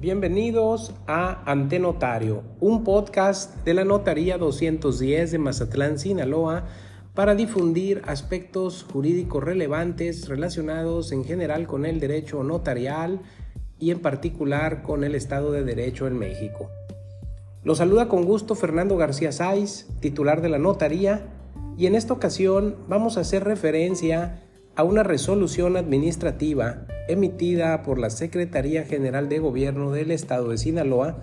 Bienvenidos a Antenotario, un podcast de la Notaría 210 de Mazatlán, Sinaloa, para difundir aspectos jurídicos relevantes relacionados en general con el derecho notarial y en particular con el Estado de Derecho en México. Los saluda con gusto Fernando García Sáiz, titular de la Notaría, y en esta ocasión vamos a hacer referencia a una resolución administrativa emitida por la Secretaría General de Gobierno del Estado de Sinaloa,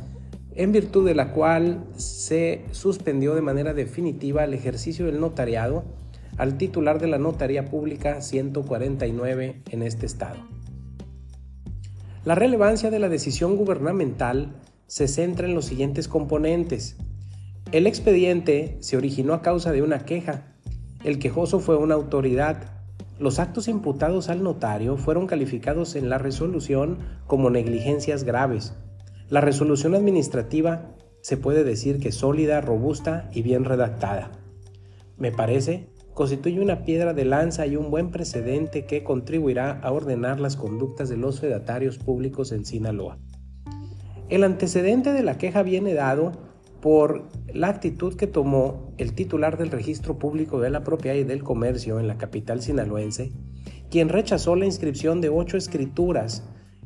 en virtud de la cual se suspendió de manera definitiva el ejercicio del notariado al titular de la Notaría Pública 149 en este estado. La relevancia de la decisión gubernamental se centra en los siguientes componentes. El expediente se originó a causa de una queja. El quejoso fue una autoridad los actos imputados al notario fueron calificados en la resolución como negligencias graves. La resolución administrativa se puede decir que sólida, robusta y bien redactada. Me parece, constituye una piedra de lanza y un buen precedente que contribuirá a ordenar las conductas de los fedatarios públicos en Sinaloa. El antecedente de la queja viene dado por la actitud que tomó el titular del registro público de la propiedad y del comercio en la capital sinaloense, quien rechazó la inscripción de ocho escrituras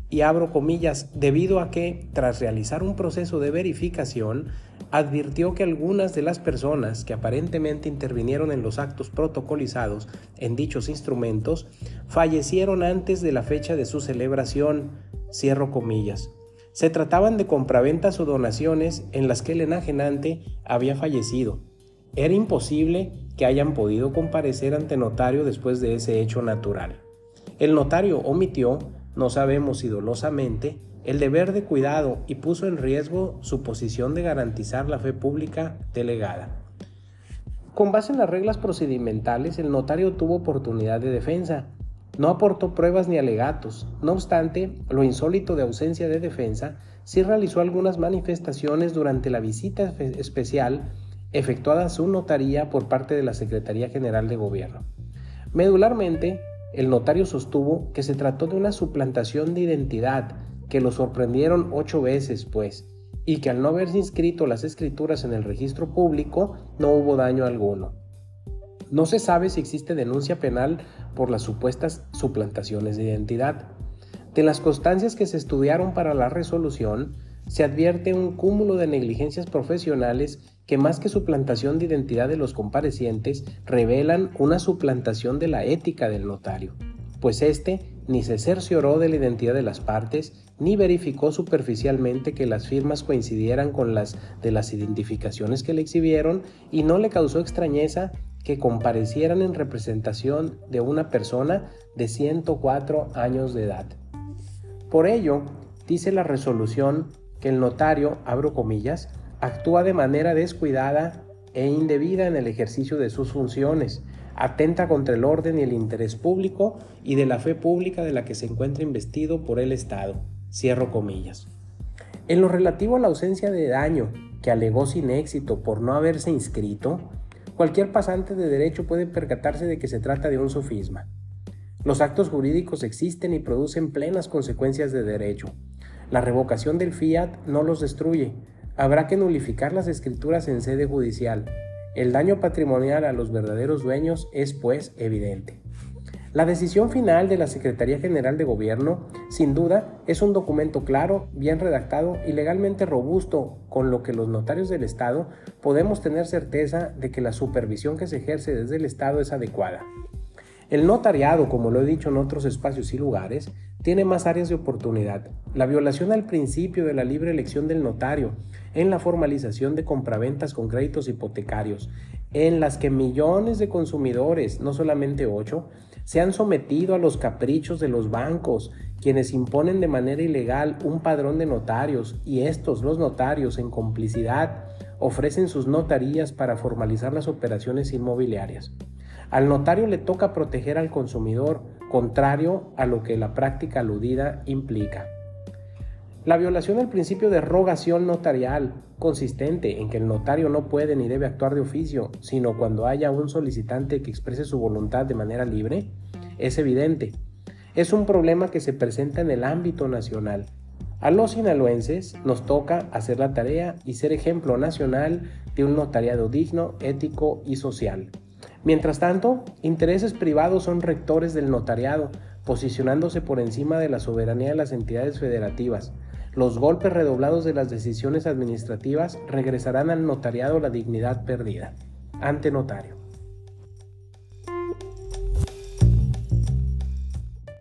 y abro comillas, debido a que, tras realizar un proceso de verificación, advirtió que algunas de las personas que aparentemente intervinieron en los actos protocolizados en dichos instrumentos fallecieron antes de la fecha de su celebración, cierro comillas. Se trataban de compraventas o donaciones en las que el enajenante había fallecido. Era imposible que hayan podido comparecer ante notario después de ese hecho natural. El notario omitió, no sabemos si dolosamente, el deber de cuidado y puso en riesgo su posición de garantizar la fe pública delegada. Con base en las reglas procedimentales, el notario tuvo oportunidad de defensa, no aportó pruebas ni alegatos. No obstante, lo insólito de ausencia de defensa, sí realizó algunas manifestaciones durante la visita especial efectuada a su notaría por parte de la Secretaría General de Gobierno. Medularmente, el notario sostuvo que se trató de una suplantación de identidad, que lo sorprendieron ocho veces, pues, y que al no haberse inscrito las escrituras en el registro público no hubo daño alguno. No se sabe si existe denuncia penal por las supuestas suplantaciones de identidad. De las constancias que se estudiaron para la resolución, se advierte un cúmulo de negligencias profesionales que más que suplantación de identidad de los comparecientes, revelan una suplantación de la ética del notario, pues éste ni se cercioró de la identidad de las partes, ni verificó superficialmente que las firmas coincidieran con las de las identificaciones que le exhibieron, y no le causó extrañeza que comparecieran en representación de una persona de 104 años de edad. Por ello, dice la resolución que el notario, abro comillas, actúa de manera descuidada e indebida en el ejercicio de sus funciones, atenta contra el orden y el interés público y de la fe pública de la que se encuentra investido por el Estado. Cierro comillas. En lo relativo a la ausencia de daño que alegó sin éxito por no haberse inscrito, Cualquier pasante de derecho puede percatarse de que se trata de un sofisma. Los actos jurídicos existen y producen plenas consecuencias de derecho. La revocación del fiat no los destruye. Habrá que nulificar las escrituras en sede judicial. El daño patrimonial a los verdaderos dueños es, pues, evidente. La decisión final de la Secretaría General de Gobierno, sin duda, es un documento claro, bien redactado y legalmente robusto, con lo que los notarios del Estado podemos tener certeza de que la supervisión que se ejerce desde el Estado es adecuada. El notariado, como lo he dicho en otros espacios y lugares, tiene más áreas de oportunidad. La violación al principio de la libre elección del notario, en la formalización de compraventas con créditos hipotecarios, en las que millones de consumidores, no solamente ocho, se han sometido a los caprichos de los bancos, quienes imponen de manera ilegal un padrón de notarios y estos, los notarios, en complicidad, ofrecen sus notarías para formalizar las operaciones inmobiliarias. Al notario le toca proteger al consumidor, contrario a lo que la práctica aludida implica. La violación del principio de rogación notarial, consistente en que el notario no puede ni debe actuar de oficio, sino cuando haya un solicitante que exprese su voluntad de manera libre, es evidente. Es un problema que se presenta en el ámbito nacional. A los sinaloenses nos toca hacer la tarea y ser ejemplo nacional de un notariado digno, ético y social. Mientras tanto, intereses privados son rectores del notariado, posicionándose por encima de la soberanía de las entidades federativas. Los golpes redoblados de las decisiones administrativas regresarán al notariado la dignidad perdida. Ante notario.